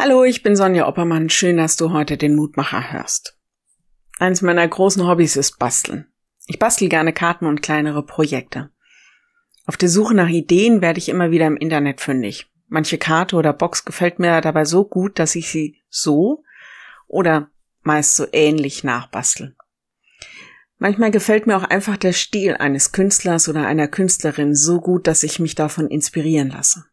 Hallo, ich bin Sonja Oppermann. Schön, dass du heute den Mutmacher hörst. Eins meiner großen Hobbys ist Basteln. Ich bastel gerne Karten und kleinere Projekte. Auf der Suche nach Ideen werde ich immer wieder im Internet fündig. Manche Karte oder Box gefällt mir dabei so gut, dass ich sie so oder meist so ähnlich nachbastel. Manchmal gefällt mir auch einfach der Stil eines Künstlers oder einer Künstlerin so gut, dass ich mich davon inspirieren lasse.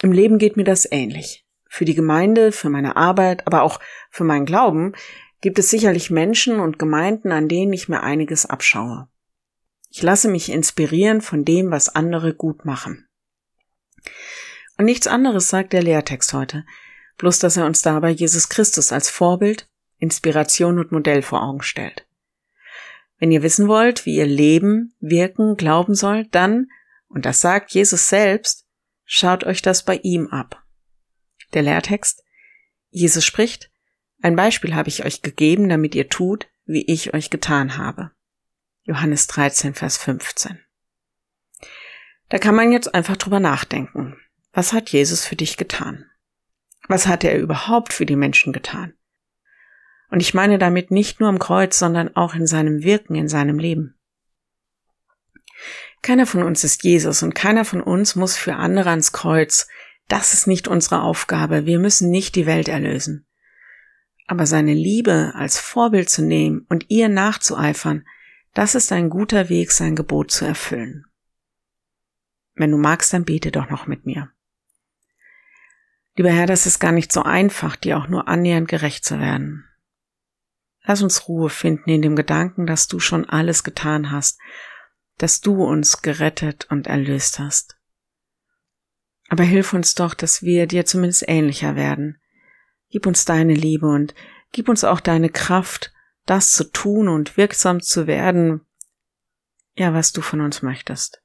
Im Leben geht mir das ähnlich. Für die Gemeinde, für meine Arbeit, aber auch für meinen Glauben gibt es sicherlich Menschen und Gemeinden, an denen ich mir einiges abschaue. Ich lasse mich inspirieren von dem, was andere gut machen. Und nichts anderes sagt der Lehrtext heute, bloß dass er uns dabei Jesus Christus als Vorbild, Inspiration und Modell vor Augen stellt. Wenn ihr wissen wollt, wie ihr leben, wirken, glauben sollt, dann, und das sagt Jesus selbst, schaut euch das bei ihm ab. Der Lehrtext. Jesus spricht, ein Beispiel habe ich euch gegeben, damit ihr tut, wie ich euch getan habe. Johannes 13, Vers 15. Da kann man jetzt einfach drüber nachdenken. Was hat Jesus für dich getan? Was hat er überhaupt für die Menschen getan? Und ich meine damit nicht nur am Kreuz, sondern auch in seinem Wirken, in seinem Leben. Keiner von uns ist Jesus und keiner von uns muss für andere ans Kreuz, das ist nicht unsere Aufgabe. Wir müssen nicht die Welt erlösen. Aber seine Liebe als Vorbild zu nehmen und ihr nachzueifern, das ist ein guter Weg, sein Gebot zu erfüllen. Wenn du magst, dann bete doch noch mit mir. Lieber Herr, das ist gar nicht so einfach, dir auch nur annähernd gerecht zu werden. Lass uns Ruhe finden in dem Gedanken, dass du schon alles getan hast, dass du uns gerettet und erlöst hast. Aber hilf uns doch, dass wir dir zumindest ähnlicher werden. Gib uns deine Liebe und gib uns auch deine Kraft, das zu tun und wirksam zu werden, ja, was du von uns möchtest.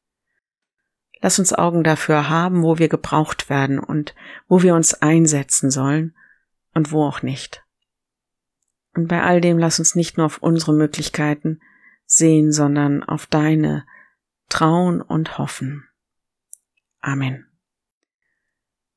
Lass uns Augen dafür haben, wo wir gebraucht werden und wo wir uns einsetzen sollen und wo auch nicht. Und bei all dem lass uns nicht nur auf unsere Möglichkeiten sehen, sondern auf deine trauen und hoffen. Amen.